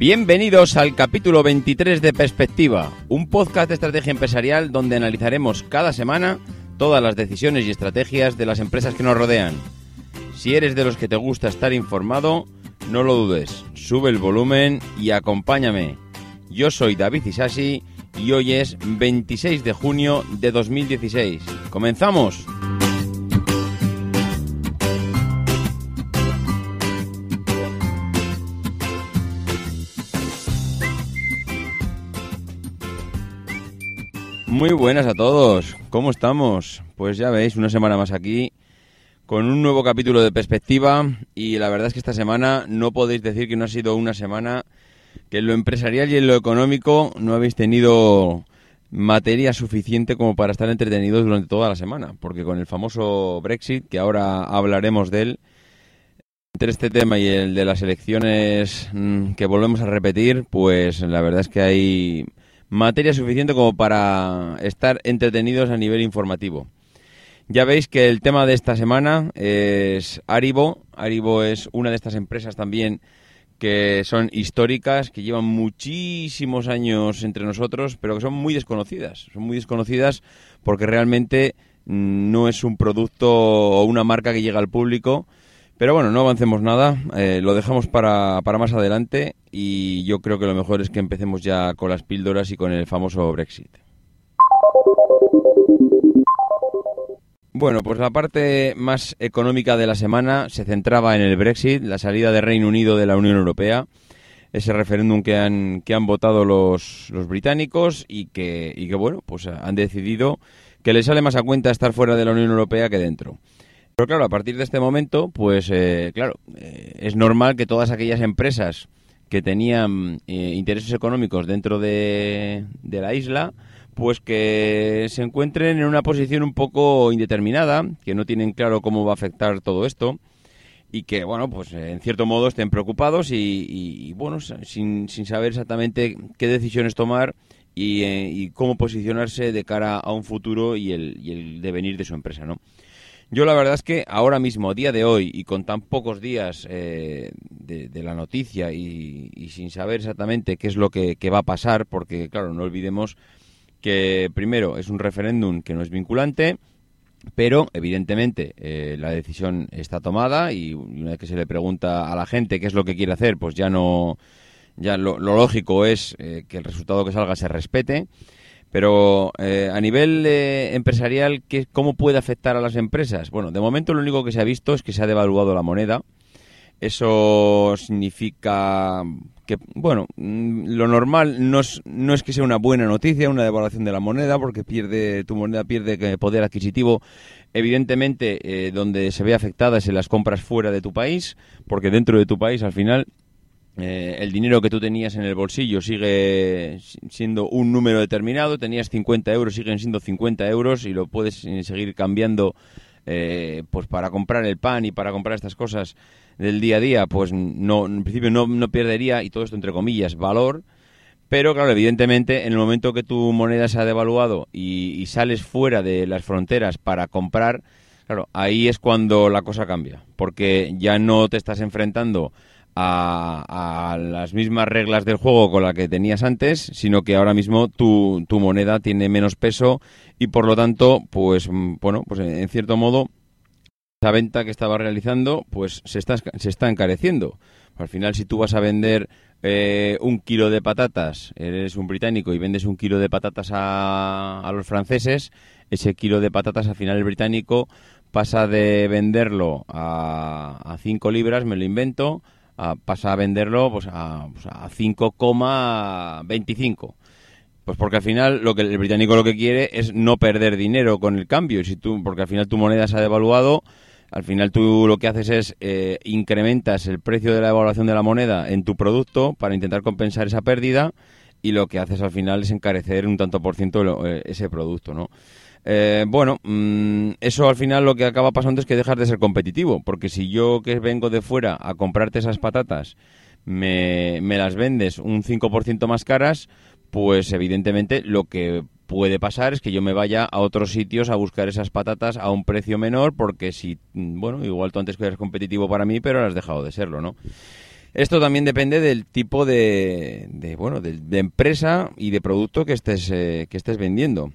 Bienvenidos al capítulo 23 de Perspectiva, un podcast de estrategia empresarial donde analizaremos cada semana todas las decisiones y estrategias de las empresas que nos rodean. Si eres de los que te gusta estar informado, no lo dudes, sube el volumen y acompáñame. Yo soy David Isasi y hoy es 26 de junio de 2016. ¡Comenzamos! Muy buenas a todos, ¿cómo estamos? Pues ya veis, una semana más aquí con un nuevo capítulo de perspectiva y la verdad es que esta semana no podéis decir que no ha sido una semana que en lo empresarial y en lo económico no habéis tenido materia suficiente como para estar entretenidos durante toda la semana, porque con el famoso Brexit, que ahora hablaremos de él, entre este tema y el de las elecciones mm, que volvemos a repetir, pues la verdad es que hay materia suficiente como para estar entretenidos a nivel informativo. Ya veis que el tema de esta semana es Aribo. Aribo es una de estas empresas también que son históricas, que llevan muchísimos años entre nosotros, pero que son muy desconocidas. Son muy desconocidas porque realmente no es un producto o una marca que llega al público pero bueno, no avancemos nada, eh, lo dejamos para, para más adelante y yo creo que lo mejor es que empecemos ya con las píldoras y con el famoso Brexit. Bueno, pues la parte más económica de la semana se centraba en el Brexit, la salida de Reino Unido de la Unión Europea, ese referéndum que han, que han votado los, los británicos y que, y que, bueno, pues han decidido que les sale más a cuenta estar fuera de la Unión Europea que dentro. Pero claro, a partir de este momento, pues eh, claro, eh, es normal que todas aquellas empresas que tenían eh, intereses económicos dentro de, la isla, pues que se encuentren en una posición un poco indeterminada, que no tienen claro cómo va a afectar todo esto y que, bueno, pues en cierto modo estén preocupados y, bueno, sin, sin, saber exactamente qué decisiones tomar y, cómo posicionarse de cara a un futuro y el, y el devenir de su empresa, ¿no? Yo la verdad es que ahora mismo, día de hoy, y con tan pocos días eh, de, la noticia y, sin saber exactamente qué es lo que, va a pasar, porque claro, no olvidemos que primero es un referéndum que no es vinculante, pero evidentemente eh, la decisión está tomada y una vez que se le pregunta a la gente qué es lo que quiere hacer, pues ya no, ya lo, lógico es eh, que el resultado que salga se respete. Pero eh, a nivel eh, empresarial, ¿qué, ¿cómo puede afectar a las empresas? Bueno, de momento lo único que se ha visto es que se ha devaluado la moneda. Eso significa que, bueno, mm, lo normal no es, no es que sea una buena noticia, una devaluación de la moneda, porque pierde tu moneda pierde poder adquisitivo. Evidentemente, eh, donde se ve afectada es en las compras fuera de tu país, porque dentro de tu país, al final, eh, el dinero que tú tenías en el bolsillo sigue siendo un número determinado, tenías 50 euros, siguen siendo 50 euros y lo puedes eh, seguir cambiando eh, pues para comprar el pan y para comprar estas cosas del día a día, pues no, en principio no, no perdería, y todo esto entre comillas, valor. Pero claro, evidentemente, en el momento que tu moneda se ha devaluado y, y sales fuera de las fronteras para comprar, Claro, ahí es cuando la cosa cambia, porque ya no te estás enfrentando a, las mismas reglas del juego con las que tenías antes, sino que ahora mismo tu, tu moneda tiene menos peso y por lo tanto, pues mm, bueno, pues en cierto modo esa venta que estaba realizando, pues se está, se está encareciendo. Al final, si tú vas a vender eh, un kilo de patatas, eres un británico y vendes un kilo de patatas a, a los franceses, ese kilo de patatas al final el británico pasa de venderlo a 5 libras, me lo invento, pasa a venderlo pues a, pues a 5,25. Pues porque al final lo que el británico lo que quiere es no perder dinero con el cambio. Si tú, porque al final tu moneda se ha devaluado, al final tú lo que haces es eh, incrementas el precio de la devaluación de la moneda en tu producto para intentar compensar esa pérdida y lo que haces al final es encarecer un tanto por ciento eh, ese producto, ¿no? Eh, bueno, mm, eso al final lo que acaba pasando es que dejas de ser competitivo, porque si yo que vengo de fuera a comprarte esas patatas me, las vendes un 5% más caras, pues evidentemente lo que puede pasar es que yo me vaya a otros sitios a buscar esas patatas a un precio menor, porque si, mm, bueno, igual tú antes que eres competitivo para mí, pero has dejado de serlo, ¿no? Esto también depende del tipo de, de bueno, de, empresa y de producto que estés, eh, que estés vendiendo.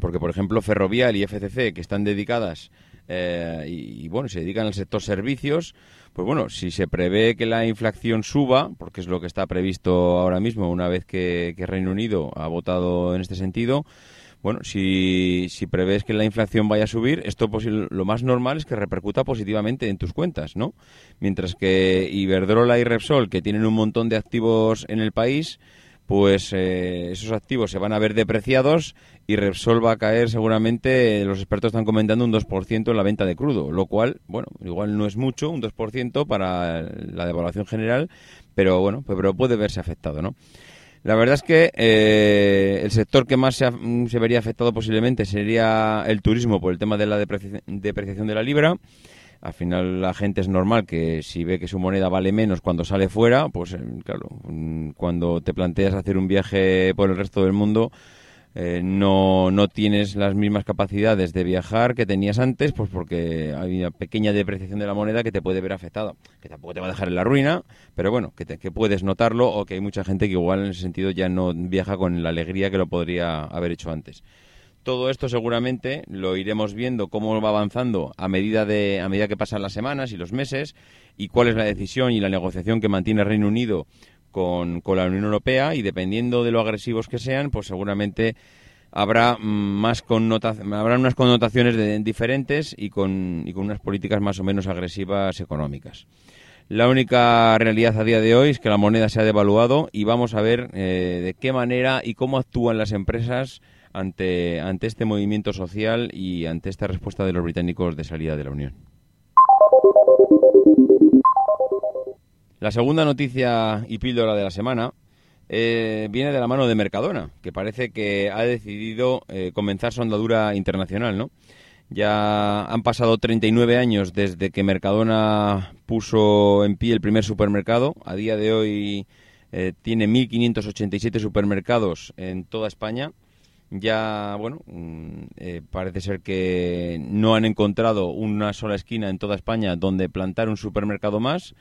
Porque, por ejemplo, Ferrovial y FCC, que están dedicadas eh, y, bueno, se dedican al sector servicios, pues bueno, si se prevé que la inflación suba, porque es lo que está previsto ahora mismo, una vez que, Reino Unido ha votado en este sentido, bueno, si, si prevés que la inflación vaya a subir, esto lo más normal es que repercuta positivamente en tus cuentas, ¿no? Mientras que Iberdrola y Repsol, que tienen un montón de activos en el país, pues eh, esos activos se van a ver depreciados y Repsol va a caer seguramente, los expertos están comentando un 2% en la venta de crudo, lo cual, bueno, igual no es mucho, un 2% para la devaluación general, pero bueno, pues, pero puede verse afectado, ¿no? La verdad es que eh, el sector que más se, se, vería afectado posiblemente sería el turismo por el tema de la depreciación de la libra al final la gente es normal que si ve que su moneda vale menos cuando sale fuera, pues eh, claro, mm, cuando te planteas hacer un viaje por el resto del mundo, eh, no, no tienes las mismas capacidades de viajar que tenías antes, pues porque hay una pequeña depreciación de la moneda que te puede ver afectada, que tampoco te va a dejar en la ruina, pero bueno, que, que puedes notarlo o que hay mucha gente que igual en ese sentido ya no viaja con la alegría que lo podría haber hecho antes. Todo esto seguramente lo iremos viendo cómo va avanzando a medida de a medida que pasan las semanas y los meses y cuál es la decisión y la negociación que mantiene Reino Unido con, la Unión Europea y dependiendo de lo agresivos que sean, pues seguramente habrá más habrá unas connotaciones diferentes y con, y con unas políticas más o menos agresivas económicas. La única realidad a día de hoy es que la moneda se ha devaluado y vamos a ver eh, de qué manera y cómo actúan las empresas ante este movimiento social y ante esta respuesta de los británicos de salida de la Unión. La segunda noticia y píldora de la semana eh, viene de la mano de Mercadona, que parece que ha decidido eh, comenzar su andadura internacional, ¿no? Ya han pasado 39 años desde que Mercadona puso en pie el primer supermercado. A día de hoy eh, tiene 1.587 supermercados en toda España ya, bueno, mm, parece ser que no han encontrado una sola esquina en toda España donde plantar un supermercado más.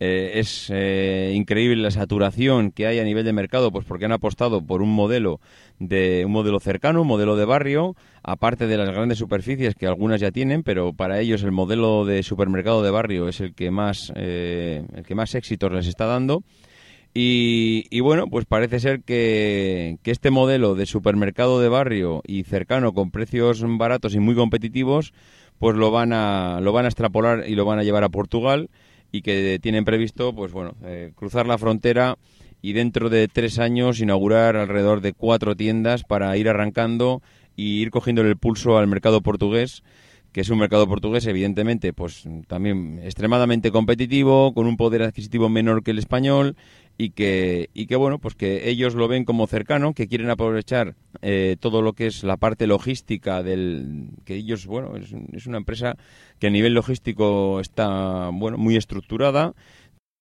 Eh, es eh, increíble la saturación que hay a nivel de mercado, pues porque han apostado por un modelo de un modelo cercano, un modelo de barrio, aparte de las grandes superficies que algunas ya tienen, pero para ellos el modelo de supermercado de barrio es el que más el que más éxitos les está dando. Y, bueno, pues parece ser que, este modelo de supermercado de barrio y cercano con precios baratos y muy competitivos, pues lo van a, lo van a extrapolar y lo van a llevar a Portugal y que tienen previsto, pues bueno, eh, cruzar la frontera y dentro de tres años inaugurar alrededor de cuatro tiendas para ir arrancando y ir cogiendo el pulso al mercado portugués que es un mercado portugués, evidentemente, pues también extremadamente competitivo, con un poder adquisitivo menor que el español y que, y que bueno, pues que ellos lo ven como cercano, que quieren aprovechar eh, todo lo que es la parte logística del, que ellos, bueno, es, una empresa que a nivel logístico está, bueno, muy estructurada,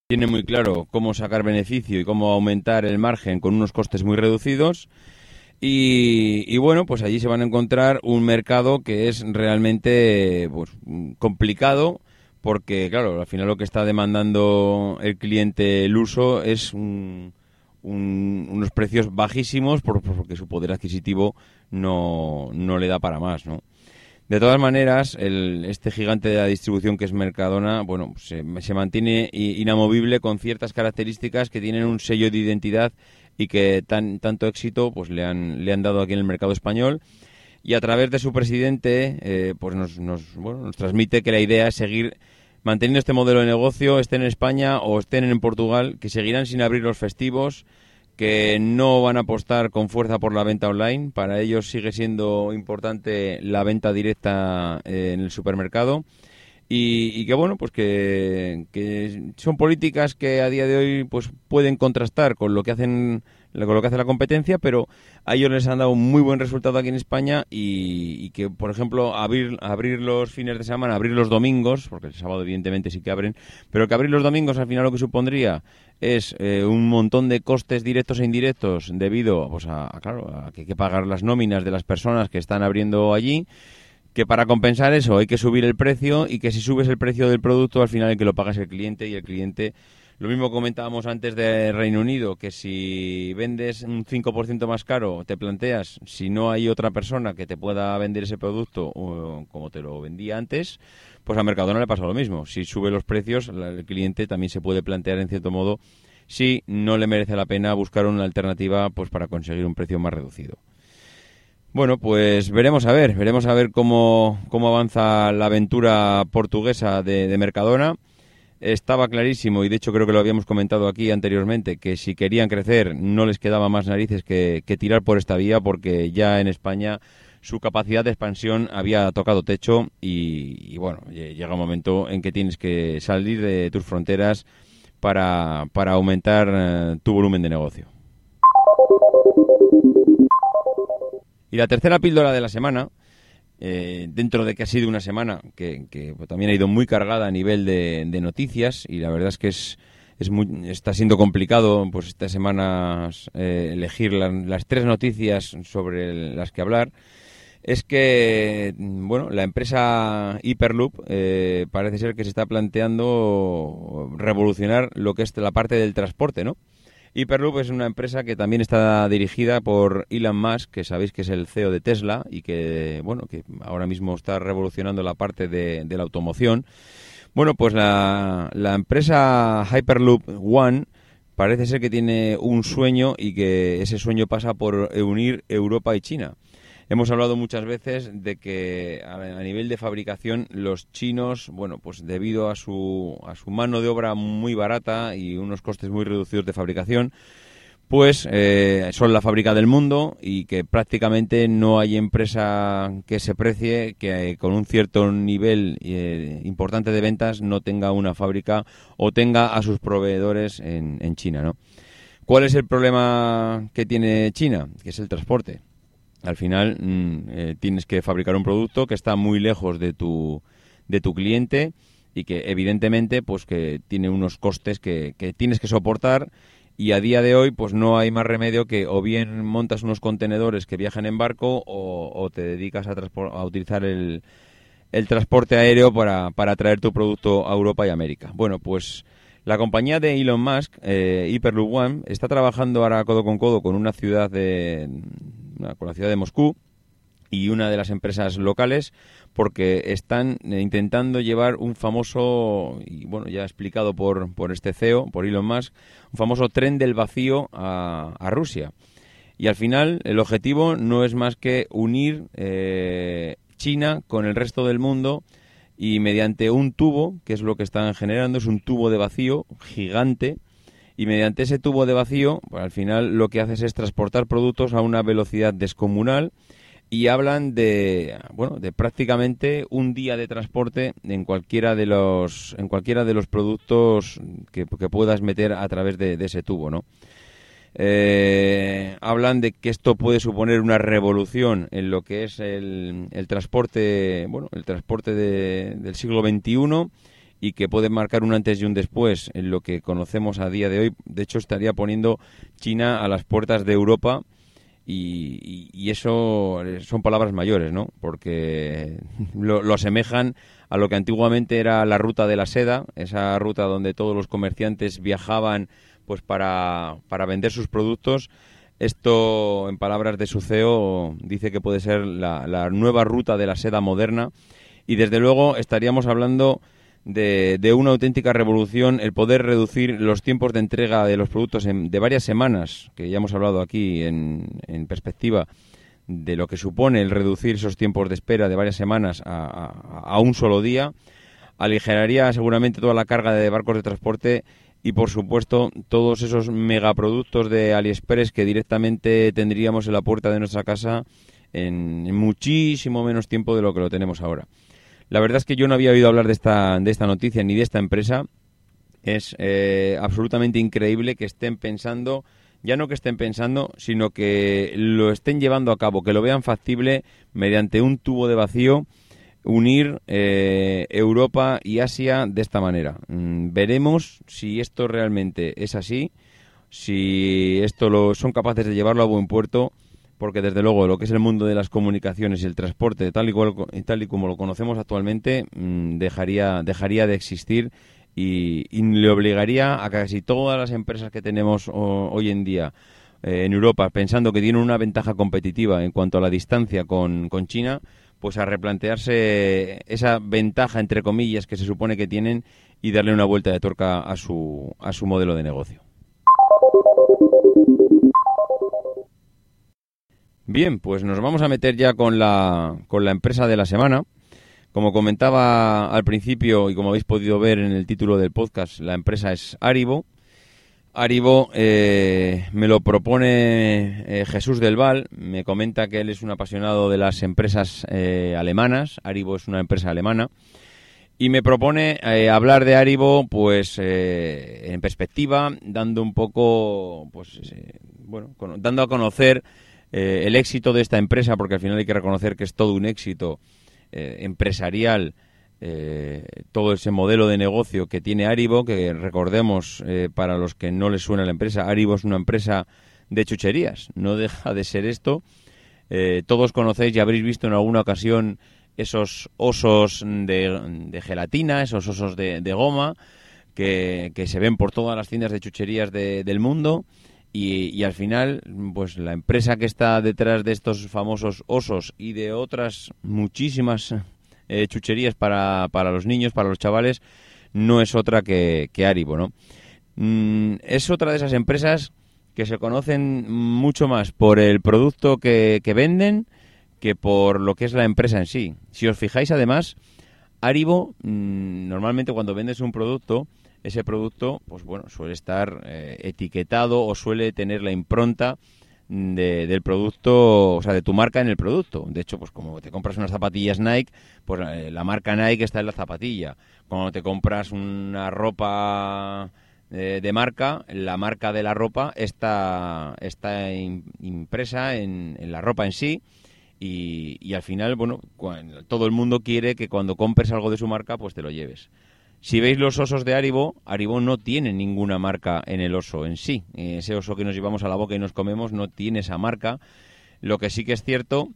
tiene muy claro cómo sacar beneficio y cómo aumentar el margen con unos costes muy reducidos. Y, bueno, pues allí se van a encontrar un mercado que es realmente pues, complicado porque, claro, al final lo que está demandando el cliente el uso es unos precios bajísimos porque su poder adquisitivo no, no le da para más, ¿no? De todas maneras, el, este gigante de la distribución que es Mercadona, bueno, se, se, mantiene inamovible con ciertas características que tienen un sello de identidad y que tan, tanto éxito pues le han, le han dado aquí en el mercado español. Y a través de su presidente, eh, pues nos, nos, bueno, nos transmite que la idea es seguir manteniendo este modelo de negocio, estén en España o estén en Portugal, que seguirán sin abrir los festivos, que no van a apostar con fuerza por la venta online. Para ellos sigue siendo importante la venta directa eh, en el supermercado. Y, que bueno, pues que, que, son políticas que a día de hoy pues pueden contrastar con lo que hacen con lo que hace la competencia, pero a ellos les han dado un muy buen resultado aquí en España y, que, por ejemplo, abrir, abrir los fines de semana, abrir los domingos, porque el sábado evidentemente sí que abren, pero que abrir los domingos al final lo que supondría es eh, un montón de costes directos e indirectos debido pues, a, claro, a que hay que pagar las nóminas de las personas que están abriendo allí que para compensar eso hay que subir el precio y que si subes el precio del producto al final el que lo paga es el cliente y el cliente lo mismo comentábamos antes de Reino Unido, que si vendes un 5% más caro, te planteas si no hay otra persona que te pueda vender ese producto como te lo vendía antes, pues a Mercadona le pasa lo mismo. Si sube los precios, el cliente también se puede plantear en cierto modo si no le merece la pena buscar una alternativa pues para conseguir un precio más reducido. Bueno, pues veremos a ver, veremos a ver cómo, cómo avanza la aventura portuguesa de, de Mercadona estaba clarísimo, y de hecho creo que lo habíamos comentado aquí anteriormente, que si querían crecer no les quedaba más narices que, tirar por esta vía, porque ya en España su capacidad de expansión había tocado techo y, bueno, llega un momento en que tienes que salir de tus fronteras para, para aumentar eh, tu volumen de negocio. Y la tercera píldora de la semana eh, dentro de que ha sido una semana que, también ha ido muy cargada a nivel de, noticias y la verdad es que es, es muy, está siendo complicado pues estas semanas eh, elegir las tres noticias sobre las que hablar. Es que bueno la empresa Hyperloop eh, parece ser que se está planteando revolucionar lo que es la parte del transporte no Hyperloop es una empresa que también está dirigida por Elon Musk, que sabéis que es el CEO de Tesla y que, bueno, que ahora mismo está revolucionando la parte de, la automoción. Bueno, pues la, la empresa Hyperloop One parece ser que tiene un sueño y que ese sueño pasa por unir Europa y China. Hemos hablado muchas veces de que a, nivel de fabricación los chinos, bueno, pues debido a su, a su mano de obra muy barata y unos costes muy reducidos de fabricación, pues eh, son la fábrica del mundo y que prácticamente no hay empresa que se precie que eh, con un cierto nivel eh, importante de ventas no tenga una fábrica o tenga a sus proveedores en, en China, ¿no? ¿Cuál es el problema que tiene China? Que es el transporte al final mm, eh, tienes que fabricar un producto que está muy lejos de tu, de tu cliente y que evidentemente pues que tiene unos costes que, que, tienes que soportar y a día de hoy pues no hay más remedio que o bien montas unos contenedores que viajan en barco o, te dedicas a, a utilizar el, el, transporte aéreo para, para traer tu producto a Europa y América. Bueno, pues la compañía de Elon Musk, eh, Hyperloop One, está trabajando ahora codo con codo con una ciudad de, con la ciudad de Moscú y una de las empresas locales porque están eh, intentando llevar un famoso, y bueno, ya explicado por, por este CEO, por Elon Musk, un famoso tren del vacío a, Rusia. Y al final el objetivo no es más que unir eh, China con el resto del mundo y mediante un tubo, que es lo que están generando, es un tubo de vacío gigante, y mediante ese tubo de vacío, pues al final lo que haces es transportar productos a una velocidad descomunal y hablan de bueno de prácticamente un día de transporte en cualquiera de los en cualquiera de los productos que, puedas meter a través de, ese tubo no eh, hablan de que esto puede suponer una revolución en lo que es el, el transporte bueno el transporte del siglo XXI y que puede marcar un antes y un después en lo que conocemos a día de hoy. De hecho, estaría poniendo China a las puertas de Europa Y, eso son palabras mayores, ¿no? Porque lo, lo, asemejan a lo que antiguamente era la ruta de la seda, esa ruta donde todos los comerciantes viajaban pues para, para vender sus productos. Esto, en palabras de su CEO, dice que puede ser la, la nueva ruta de la seda moderna. Y desde luego estaríamos hablando de, una auténtica revolución el poder reducir los tiempos de entrega de los productos de varias semanas, que ya hemos hablado aquí en, perspectiva de lo que supone el reducir esos tiempos de espera de varias semanas a, un solo día, aligeraría seguramente toda la carga de barcos de transporte y por supuesto todos esos megaproductos de AliExpress que directamente tendríamos en la puerta de nuestra casa en muchísimo menos tiempo de lo que lo tenemos ahora. La verdad es que yo no había oído hablar de esta, de esta noticia ni de esta empresa. Es eh, absolutamente increíble que estén pensando, ya no que estén pensando, sino que lo estén llevando a cabo, que lo vean factible mediante un tubo de vacío unir eh, Europa y Asia de esta manera. Mm, veremos si esto realmente es así, si esto lo son capaces de llevarlo a buen puerto porque desde luego lo que es el mundo de las comunicaciones y el transporte, tal y, tal y como lo conocemos actualmente, mm, dejaría, dejaría de existir y, le obligaría a casi todas las empresas que tenemos hoy en día eh, en Europa, pensando que tienen una ventaja competitiva en cuanto a la distancia con, con China, pues a replantearse esa ventaja, entre comillas, que se supone que tienen y darle una vuelta de tuerca a su, a su modelo de negocio. Bien, pues nos vamos a meter ya con la, con la empresa de la semana. Como comentaba al principio y como habéis podido ver en el título del podcast, la empresa es Aribo. Aribo eh, me lo propone eh, Jesús del Val, me comenta que él es un apasionado de las empresas eh, alemanas, Aribo es una empresa alemana, y me propone hablar de Aribo pues en perspectiva, dando un poco, pues bueno, dando a conocer eh, el éxito de esta empresa, porque al final hay que reconocer que es todo un éxito eh, empresarial, eh, todo ese modelo de negocio que tiene Aribo, que recordemos para los que no les suena la empresa, Aribo es una empresa de chucherías, no deja de ser esto. todos conocéis y habréis visto en alguna ocasión esos osos de, gelatina, esos osos de, goma, que, se ven por todas las tiendas de chucherías del mundo y, al final, pues la empresa que está detrás de estos famosos osos y de otras muchísimas eh, chucherías para, para, los niños, para los chavales, no es otra que, que Aribo, ¿no? Mm, es otra de esas empresas que se conocen mucho más por el producto que, que venden que por lo que es la empresa en sí. Si os fijáis, además, Aribo, mm, normalmente cuando vendes un producto, ese producto, pues bueno, suele estar eh, etiquetado o suele tener la impronta del producto, o sea, de tu marca en el producto. De hecho, pues como te compras unas zapatillas Nike, pues eh, la marca Nike está en la zapatilla. Cuando te compras una ropa eh, de marca, la marca de la ropa está, está impresa en, la ropa en sí. Y, y al final, bueno, todo el mundo quiere que cuando compres algo de su marca, pues te lo lleves. Si veis los osos de Aribo, Aribo no tiene ninguna marca en el oso en sí. Ese oso que nos llevamos a la boca y nos comemos no tiene esa marca. Lo que sí que es cierto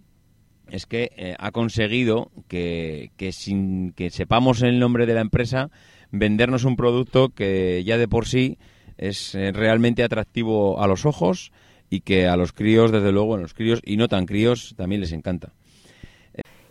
es que eh, ha conseguido que, sin que sepamos el nombre de la empresa, vendernos un producto que ya de por sí es eh, realmente atractivo a los ojos y que a los críos, desde luego, a los críos y no tan críos, también les encanta.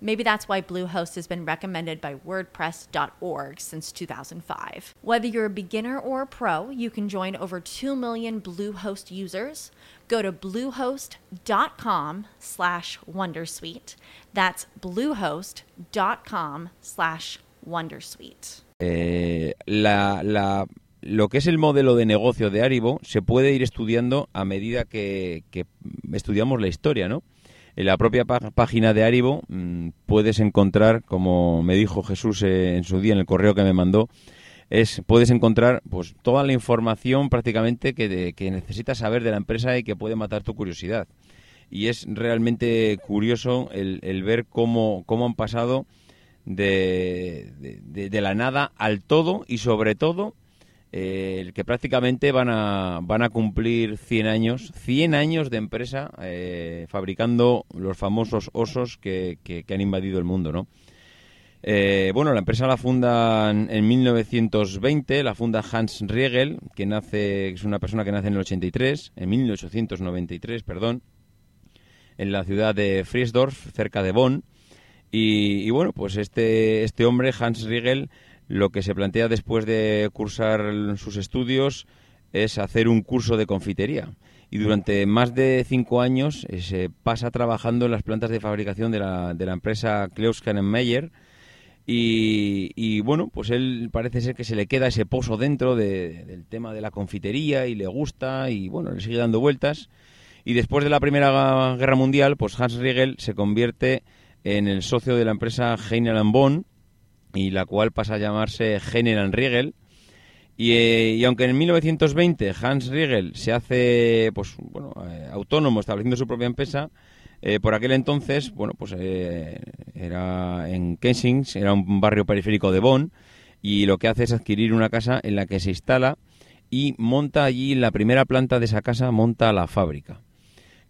Maybe that's why Bluehost has been recommended by WordPress.org since 2005. Whether you're a beginner or a pro, you can join over 2 million Bluehost users. Go to bluehost.com slash wondersuite. That's bluehost.com slash wondersuite. Eh, la, la, lo que es el modelo de negocio de Aribo se puede ir estudiando a medida que, que estudiamos la historia, ¿no? En la propia página de Aribo mm, puedes encontrar, como me dijo Jesús eh, en su día en el correo que me mandó, es puedes encontrar pues toda la información prácticamente que, que necesitas saber de la empresa y que puede matar tu curiosidad. Y es realmente curioso el, ver cómo, cómo han pasado de, de, de, la nada al todo y sobre todo eh, que prácticamente van a, van a cumplir 100 años, 100 años de empresa eh, fabricando los famosos osos que, que, han invadido el mundo, ¿no? Eh, bueno, la empresa la funda en 1920, la funda Hans Riegel, que nace, es una persona que nace en el 83, en 1893, perdón, en la ciudad de Friesdorf, cerca de Bonn. Y, y bueno, pues este, este hombre, Hans Riegel, lo que se plantea después de cursar sus estudios es hacer un curso de confitería. Y durante más de cinco años eh, se pasa trabajando en las plantas de fabricación de la, de la empresa Meyer. Y, y, bueno, pues él parece ser que se le queda ese pozo dentro del tema de la confitería y le gusta y bueno, le sigue dando vueltas. Y después de la Primera Guerra Mundial, pues Hans Riegel se convierte en el socio de la empresa Heinel Bonn y la cual pasa a llamarse General Riegel. Eh, y, aunque en 1920 Hans Riegel se hace pues bueno eh, autónomo estableciendo su propia empresa, eh, por aquel entonces, bueno, pues era en Kensington, era un barrio periférico de Bonn, y lo que hace es adquirir una casa en la que se instala y monta allí la primera planta de esa casa, monta la fábrica.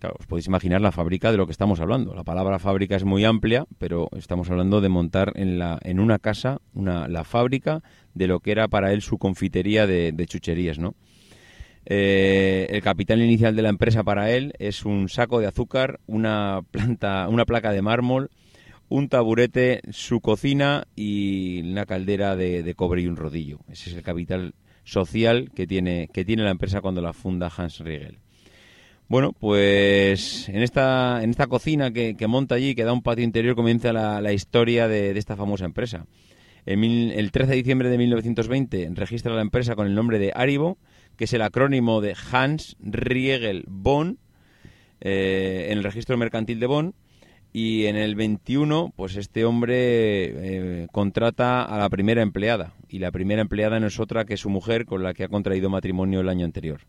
Claro, os podéis imaginar la fábrica de lo que estamos hablando. La palabra fábrica es muy amplia, pero estamos hablando de montar en, la, en una casa una, la fábrica de lo que era para él su confitería de, chucherías, ¿no? Eh, el capital inicial de la empresa para él es un saco de azúcar, una planta, una placa de mármol, un taburete, su cocina y una caldera de, de, cobre y un rodillo. Ese es el capital social que tiene, que tiene la empresa cuando la funda Hans Riegel. Bueno, pues en esta, en esta cocina que, monta allí, que da un patio interior, comienza la, historia de, esta famosa empresa. En el 13 de diciembre de 1920 registra la empresa con el nombre de Aribo, que es el acrónimo de Hans Riegel Bonn, eh, en el registro mercantil de Bonn. Y en el 21, pues este hombre eh, contrata a la primera empleada. Y la primera empleada no es otra que su mujer, con la que ha contraído matrimonio el año anterior.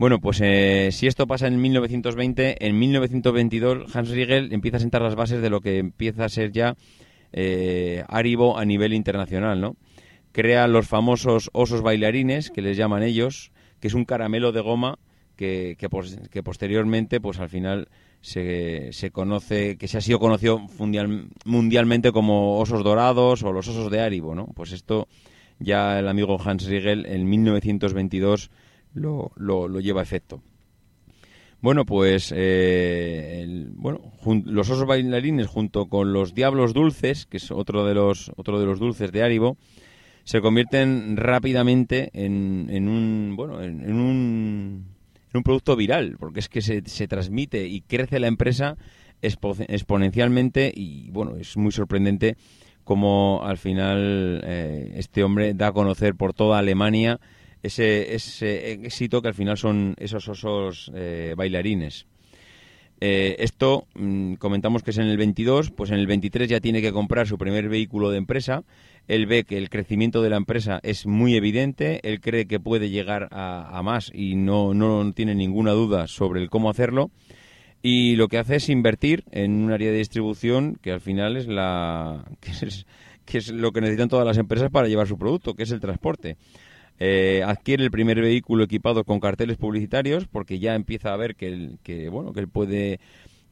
Bueno, pues eh, si esto pasa en 1920, en 1922 Hans Riegel empieza a sentar las bases de lo que empieza a ser ya eh, a nivel internacional, ¿no? Crea los famosos osos bailarines, que les llaman ellos, que es un caramelo de goma que, que, posteriormente, pues al final se, se, conoce, que se ha sido conocido mundialmente como osos dorados o los osos de Aribo, ¿no? Pues esto ya el amigo Hans Riegel en 1922 lo, lo, lleva a efecto. Bueno, pues eh, bueno, los osos bailarines junto con los diablos dulces, que es otro de los otro de los dulces de Aribo, se convierten rápidamente en, en un bueno en, un, en, un producto viral, porque es que se, se transmite y crece la empresa exponencialmente y bueno es muy sorprendente cómo al final eh, este hombre da a conocer por toda Alemania ese, ese éxito que al final son esos osos eh, bailarines. Eh, esto mm, comentamos que es en el 22, pues en el 23 ya tiene que comprar su primer vehículo de empresa. Él ve que el crecimiento de la empresa es muy evidente, él cree que puede llegar a, más y no, no tiene ninguna duda sobre el cómo hacerlo. Y lo que hace es invertir en un área de distribución que al final es la que es lo que necesitan todas las empresas para llevar su producto, que es el transporte. Eh, adquiere el primer vehículo equipado con carteles publicitarios porque ya empieza a ver que, que, bueno, que él puede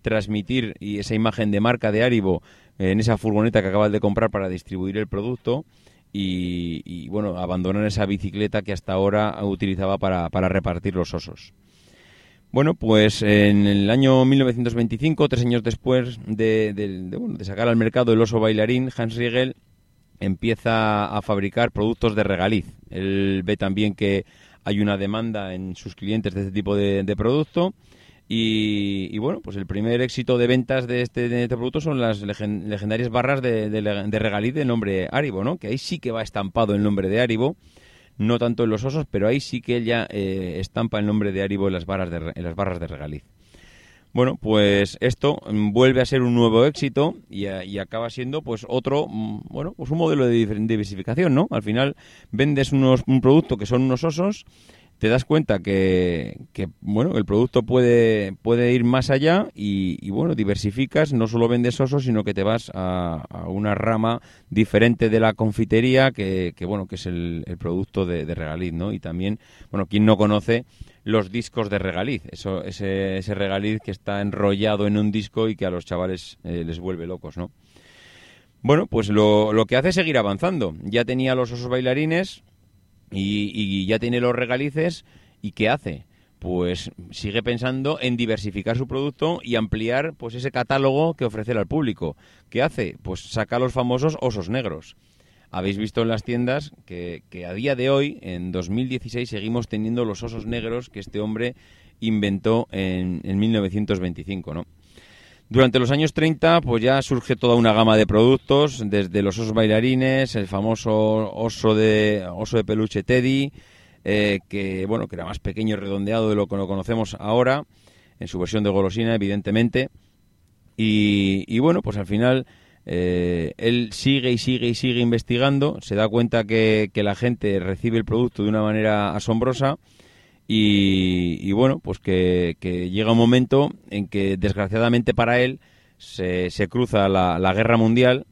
transmitir y esa imagen de marca de Aribo en esa furgoneta que acaba de comprar para distribuir el producto y, bueno, abandonar esa bicicleta que hasta ahora utilizaba para, para repartir los osos. Bueno, pues en el año 1925, tres años después de, sacar al mercado el oso bailarín, Hans Riegel empieza a fabricar productos de regaliz. Él ve también que hay una demanda en sus clientes de este tipo de, producto. Y, bueno, pues el primer éxito de ventas de este, de este producto son las legendarias barras de, de, regaliz de nombre Aribo, ¿no? Que ahí sí que va estampado el nombre de Aribo no tanto en los osos, pero ahí sí que ella eh, estampa el nombre de Aribo en las, barras de, en las barras de regaliz. Bueno, pues esto vuelve a ser un nuevo éxito y, acaba siendo pues otro, mm, bueno, pues un modelo de diversificación, ¿no? Al final vendes unos, un producto que son unos osos te das cuenta que, que, bueno el producto puede puede ir más allá y, bueno diversificas no solo vendes osos sino que te vas a, una rama diferente de la confitería que, que bueno que es el, producto de, regaliz no y también bueno quien no conoce los discos de regaliz eso ese, regaliz que está enrollado en un disco y que a los chavales eh, les vuelve locos no bueno, pues lo, lo que hace es seguir avanzando. Ya tenía los osos bailarines, y, ya tiene los regalices y ¿qué hace? Pues sigue pensando en diversificar su producto y ampliar pues ese catálogo que ofrecer al público. ¿Qué hace? Pues saca los famosos osos negros. Habéis visto en las tiendas que, a día de hoy, en 2016, seguimos teniendo los osos negros que este hombre inventó en, en 1925, ¿no? Durante los años 30, pues ya surge toda una gama de productos, desde los osos bailarines, el famoso oso de, oso de peluche Teddy, eh, que bueno, que era más pequeño y redondeado de lo que lo conocemos ahora, en su versión de golosina, evidentemente. Y, bueno, pues al final eh, él sigue y sigue y sigue investigando, se da cuenta que, que la gente recibe el producto de una manera asombrosa y, bueno, pues que, llega un momento en que desgraciadamente para él se, se cruza la, guerra mundial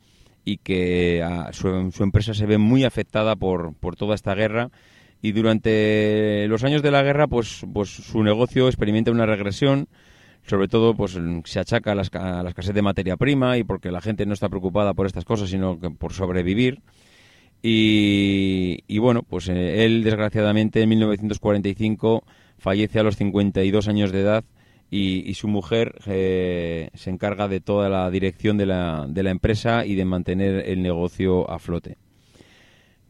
y que su, empresa se ve muy afectada por, por toda esta guerra. Y durante los años de la guerra pues, pues su negocio experimenta una regresión sobre todo pues se achaca a la, a la escasez de materia prima y porque la gente no está preocupada por estas cosas sino que por sobrevivir y, bueno, pues eh, él desgraciadamente en 1945 fallece a los 52 años de edad y, su mujer eh, se encarga de toda la dirección de la, de la empresa y de mantener el negocio a flote.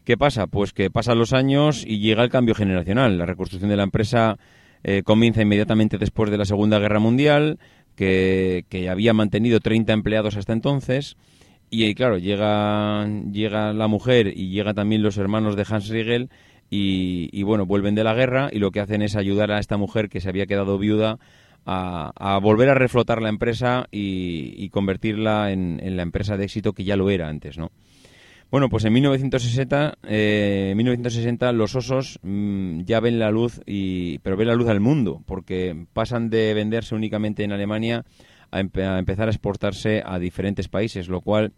¿Qué pasa? Pues que pasan los años y llega el cambio generacional. La reconstrucción de la empresa eh, comienza inmediatamente después de la Segunda Guerra Mundial, que, que había mantenido 30 empleados hasta entonces y claro, llega, llega la mujer y llega también los hermanos de Hans Riegel y, bueno, vuelven de la guerra y lo que hacen es ayudar a esta mujer que se había quedado viuda a, volver a reflotar la empresa y, convertirla en, la empresa de éxito que ya lo era antes, ¿no? Bueno, pues en 1960, eh, 1960 los osos mm, ya ven la luz, y, pero ven la luz al mundo, porque pasan de venderse únicamente en Alemania a, empezar a exportarse a diferentes países, lo cual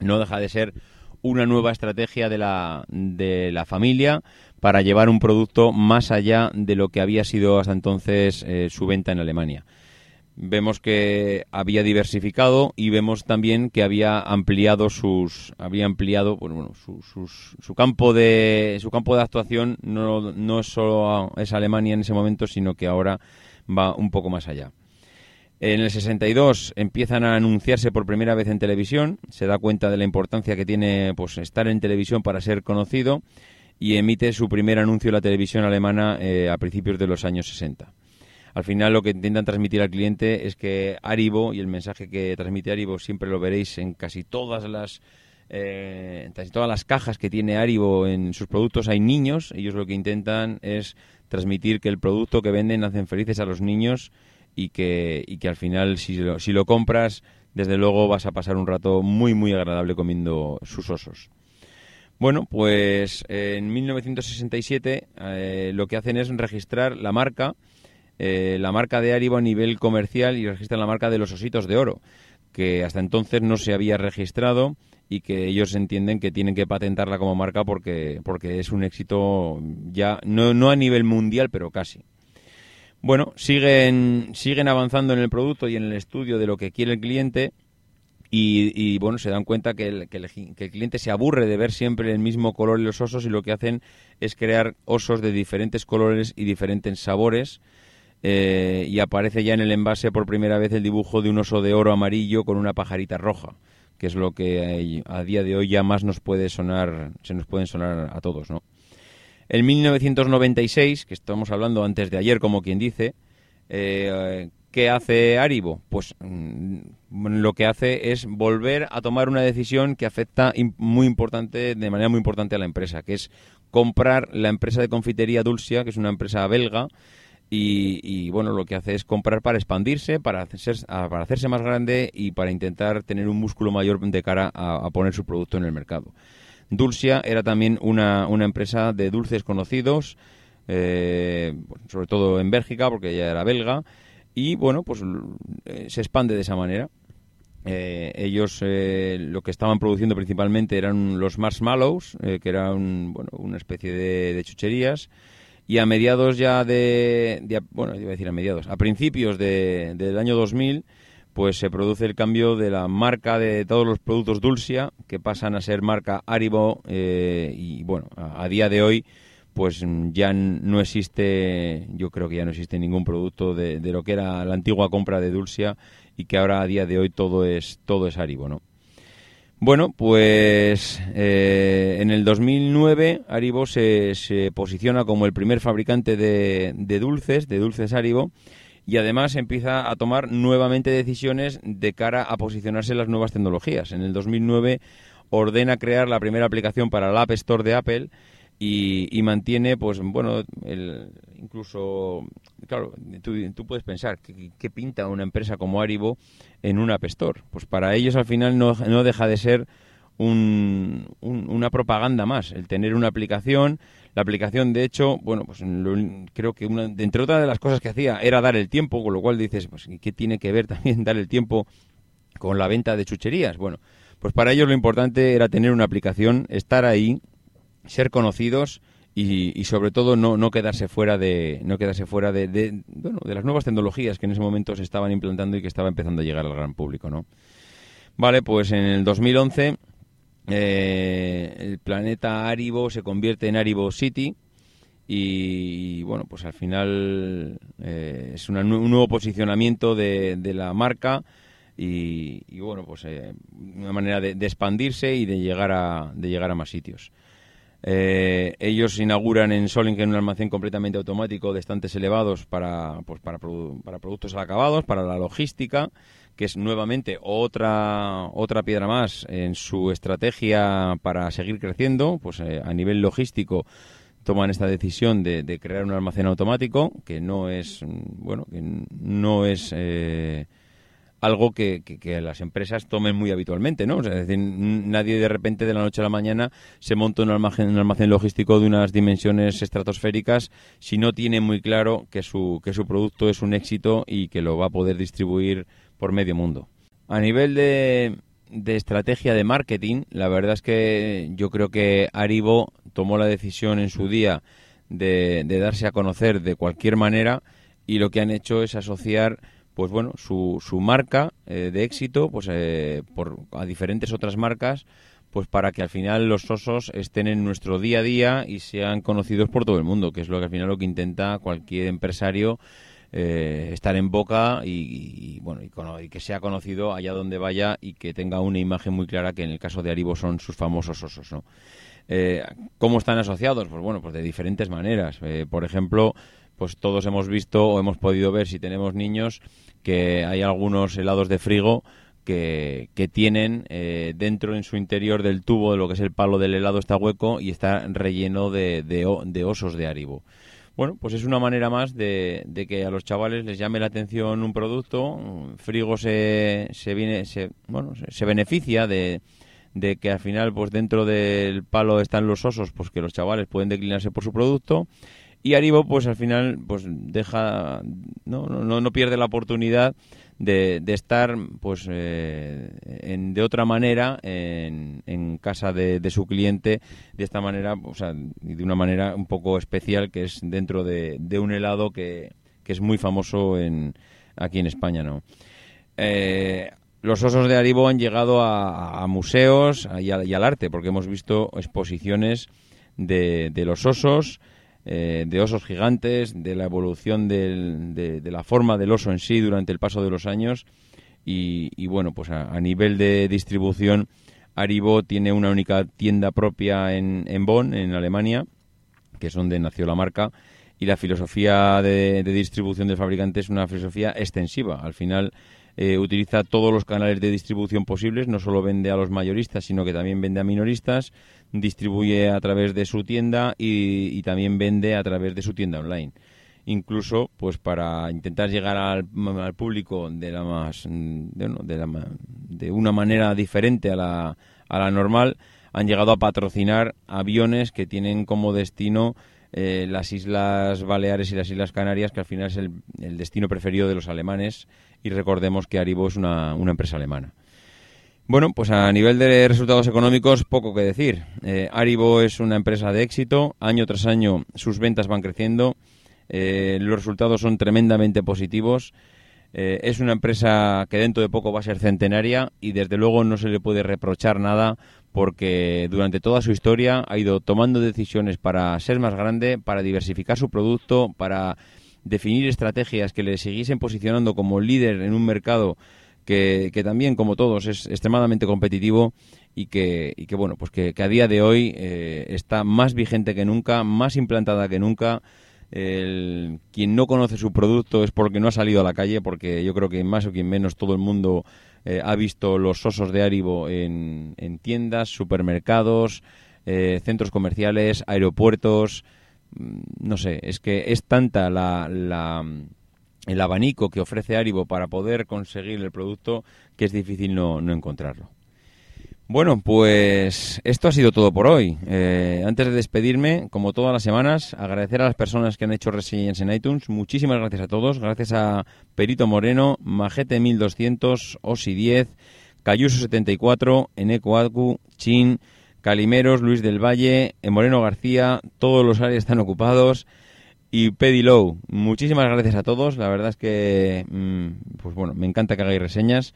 no deja de ser una nueva estrategia de la, de la familia para llevar un producto más allá de lo que había sido hasta entonces eh, su venta en Alemania. Vemos que había diversificado y vemos también que había ampliado sus había ampliado bueno, su, su, campo de su campo de actuación no, no solo es Alemania en ese momento sino que ahora va un poco más allá. En el 62 empiezan a anunciarse por primera vez en televisión, se da cuenta de la importancia que tiene pues, estar en televisión para ser conocido y emite su primer anuncio en la televisión alemana eh, a principios de los años 60. Al final lo que intentan transmitir al cliente es que Aribo y el mensaje que transmite Aribo siempre lo veréis en casi todas las eh, casi todas las cajas que tiene Aribo en sus productos hay niños. Ellos lo que intentan es transmitir que el producto que venden hacen felices a los niños y que, y que al final si lo, si lo compras, desde luego vas a pasar un rato muy, muy agradable comiendo sus osos. Bueno, pues en 1967 eh, lo que hacen es registrar la marca, eh, la marca de Aribo a nivel comercial y registran la marca de los ositos de oro, que hasta entonces no se había registrado y que ellos entienden que tienen que patentarla como marca porque, porque es un éxito ya, no, no a nivel mundial, pero casi. Bueno, siguen, siguen avanzando en el producto y en el estudio de lo que quiere el cliente y, bueno, se dan cuenta que el, que, el, cliente se aburre de ver siempre el mismo color en los osos y lo que hacen es crear osos de diferentes colores y diferentes sabores eh, y aparece ya en el envase por primera vez el dibujo de un oso de oro amarillo con una pajarita roja, que es lo que a día de hoy ya más nos puede sonar, se nos pueden sonar a todos, ¿no? En 1996, que estamos hablando antes de ayer, como quien dice, eh, ¿qué hace Aribo? Pues mm, lo que hace es volver a tomar una decisión que afecta muy importante, de manera muy importante a la empresa, que es comprar la empresa de confitería Dulcia, que es una empresa belga, y, bueno, lo que hace es comprar para expandirse, para hacerse, para hacerse más grande y para intentar tener un músculo mayor de cara a, poner su producto en el mercado. Dulcia era también una, una empresa de dulces conocidos, eh, sobre todo en Bélgica, porque ella era belga, y bueno, pues eh, se expande de esa manera. Eh, ellos lo que estaban produciendo principalmente eran los marshmallows, que eran bueno, una especie de chucherías, y a mediados ya de, bueno, iba a decir a mediados, a principios de, del año 2000, pues se produce el cambio de la marca de todos los productos Dulcia, que pasan a ser marca Haribo, eh, y bueno, a, día de hoy, pues ya no existe, yo creo que ya no existe ningún producto de, de lo que era la antigua compra de Dulcia, y que ahora a día de hoy todo es, todo es Haribo, ¿no? Bueno, pues eh, en el 2009 Aribo se, se, posiciona como el primer fabricante de, dulces, de dulces Aribo, y además empieza a tomar nuevamente decisiones de cara a posicionarse en las nuevas tecnologías. En el 2009 ordena crear la primera aplicación para el App Store de Apple y, mantiene, pues bueno, el, incluso, claro, tú, puedes pensar, ¿qué, pinta una empresa como Aribo en un App? Pues para ellos al final no, no deja de ser un, una propaganda más, el tener una aplicación. La aplicación, de hecho, bueno, pues creo que una, entre otras de las cosas que hacía era dar el tiempo, con lo cual dices, pues ¿qué tiene que ver también dar el tiempo con la venta de chucherías? Bueno, pues para ellos lo importante era tener una aplicación, estar ahí, ser conocidos y, sobre todo no, no, quedarse fuera de no quedarse fuera de, bueno, de las nuevas tecnologías que en ese momento se estaban implantando y que estaba empezando a llegar al gran público no vale pues en el 2011 eh, el planeta Aribo se convierte en Aribo City y, bueno pues al final eh, es un nuevo posicionamiento de, de la marca y, bueno pues eh, una manera de, de, expandirse y de llegar a de llegar a más sitios eh, ellos inauguran en Solingen un almacén completamente automático de estantes elevados para, pues, para, para productos acabados, para la logística, que es nuevamente otra, otra piedra más en su estrategia para seguir creciendo. Pues eh, a nivel logístico toman esta decisión de, de, crear un almacén automático que no es, bueno, que no es... Eh, algo que, que, las empresas tomen muy habitualmente, ¿no? es decir, nadie de repente de la noche a la mañana se monta un almacén, un almacén logístico de unas dimensiones estratosféricas si no tiene muy claro que su, que su producto es un éxito y que lo va a poder distribuir por medio mundo. A nivel de, de estrategia de marketing, la verdad es que yo creo que Aribo tomó la decisión en su día de, de darse a conocer de cualquier manera y lo que han hecho es asociar pues bueno, su, su marca eh, de éxito pues eh, por, a diferentes otras marcas pues para que al final los osos estén en nuestro día a día y sean conocidos por todo el mundo, que es lo que al final lo que intenta cualquier empresario eh, estar en boca y, bueno y, que sea conocido allá donde vaya y que tenga una imagen muy clara que en el caso de Aribo son sus famosos osos, ¿no? ¿Cómo están asociados? Pues bueno, pues de diferentes maneras. por ejemplo, pues todos hemos visto o hemos podido ver si tenemos niños que hay algunos helados de frigo que, que tienen eh, dentro en su interior del tubo de lo que es el palo del helado está hueco y está relleno de, de, osos de Aribo. Bueno, pues es una manera más de, de, que a los chavales les llame la atención un producto. Frigo se, se viene, se, bueno, se, beneficia de, de que al final, pues dentro del palo están los osos, pues que los chavales pueden declinarse por su producto y Aribo, pues al final, pues deja, no, no, no pierde la oportunidad de, de estar, pues, eh, en, de otra manera en, en casa de, de, su cliente, de esta manera, o sea, de una manera un poco especial, que es dentro de, de un helado que, que, es muy famoso en, aquí en España, ¿no? Eh, los osos de Aribo han llegado a, museos y, y, al arte, porque hemos visto exposiciones de, de los osos eh, de osos gigantes, de la evolución de, la forma del oso en sí durante el paso de los años. Y, bueno, pues a, nivel de distribución, Aribo tiene una única tienda propia en, en Bonn, en Alemania, que es donde nació la marca. Y la filosofía de, de distribución del fabricante es una filosofía extensiva. Al final, eh, utiliza todos los canales de distribución posibles, no solo vende a los mayoristas, sino que también vende a minoristas, distribuye a través de su tienda y, también vende a través de su tienda online. Incluso, pues para intentar llegar al, público de la más, de, de, una manera diferente a la, a la normal, han llegado a patrocinar aviones que tienen como destino eh, las Islas Baleares y las Islas Canarias, que al final es el, el destino preferido de los alemanes y recordemos que Aribo es una, empresa alemana. Bueno, pues a nivel de resultados económicos, poco que decir. Eh, Aribo es una empresa de éxito, año tras año sus ventas van creciendo, eh, los resultados son tremendamente positivos. Eh, es una empresa que dentro de poco va a ser centenaria y desde luego no se le puede reprochar nada porque durante toda su historia ha ido tomando decisiones para ser más grande, para diversificar su producto, para definir estrategias que le siguiesen posicionando como líder en un mercado que, también, como todos, es extremadamente competitivo y que, que bueno, pues que, a día de hoy eh, está más vigente que nunca, más implantada que nunca. El, quien no conoce su producto es porque no ha salido a la calle, porque yo creo que más o quien menos todo el mundo eh, ha visto los osos de Aribo en, en tiendas, supermercados, eh, centros comerciales, aeropuertos, Mm, no sé, es que es tanta la, el abanico que ofrece Aribo para poder conseguir el producto que es difícil no, encontrarlo. Bueno, pues esto ha sido todo por hoy. Eh, antes de despedirme, como todas las semanas, agradecer a las personas que han hecho reseñas en iTunes. Muchísimas gracias a todos. Gracias a Perito Moreno, Majete1200, Osi10, Cayuso74, Eneco Chin, Calimeros, Luis del Valle, Moreno García, todos los áreas están ocupados y Pedilow. Muchísimas gracias a todos. La verdad es que, mm, pues bueno, me encanta que hagáis reseñas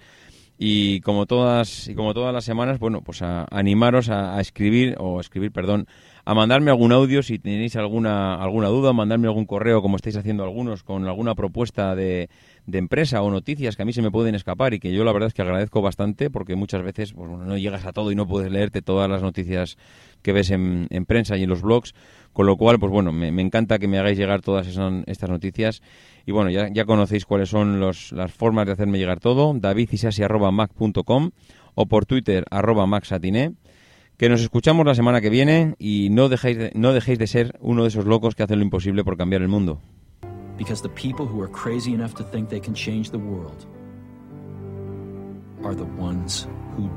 y como todas y como todas las semanas, bueno, pues a, animaros a, escribir o escribir, perdón, a mandarme algún audio si tenéis alguna alguna duda, mandarme algún correo como estáis haciendo algunos con alguna propuesta de de empresa o noticias que a mí se me pueden escapar y que yo la verdad es que agradezco bastante porque muchas veces pues, no llegas a todo y no puedes leerte todas las noticias que ves en, prensa y en los blogs, con lo cual, pues bueno, me, encanta que me hagáis llegar todas estas noticias y bueno, ya, conocéis cuáles son las formas de hacerme llegar todo, davidisasi.mac.com o por Twitter arroba maxatiné que nos escuchamos la semana que viene y no dejéis de ser uno de esos locos que hacen lo imposible por cambiar el mundo. Because the people who are crazy enough to think they can change the world are the ones who.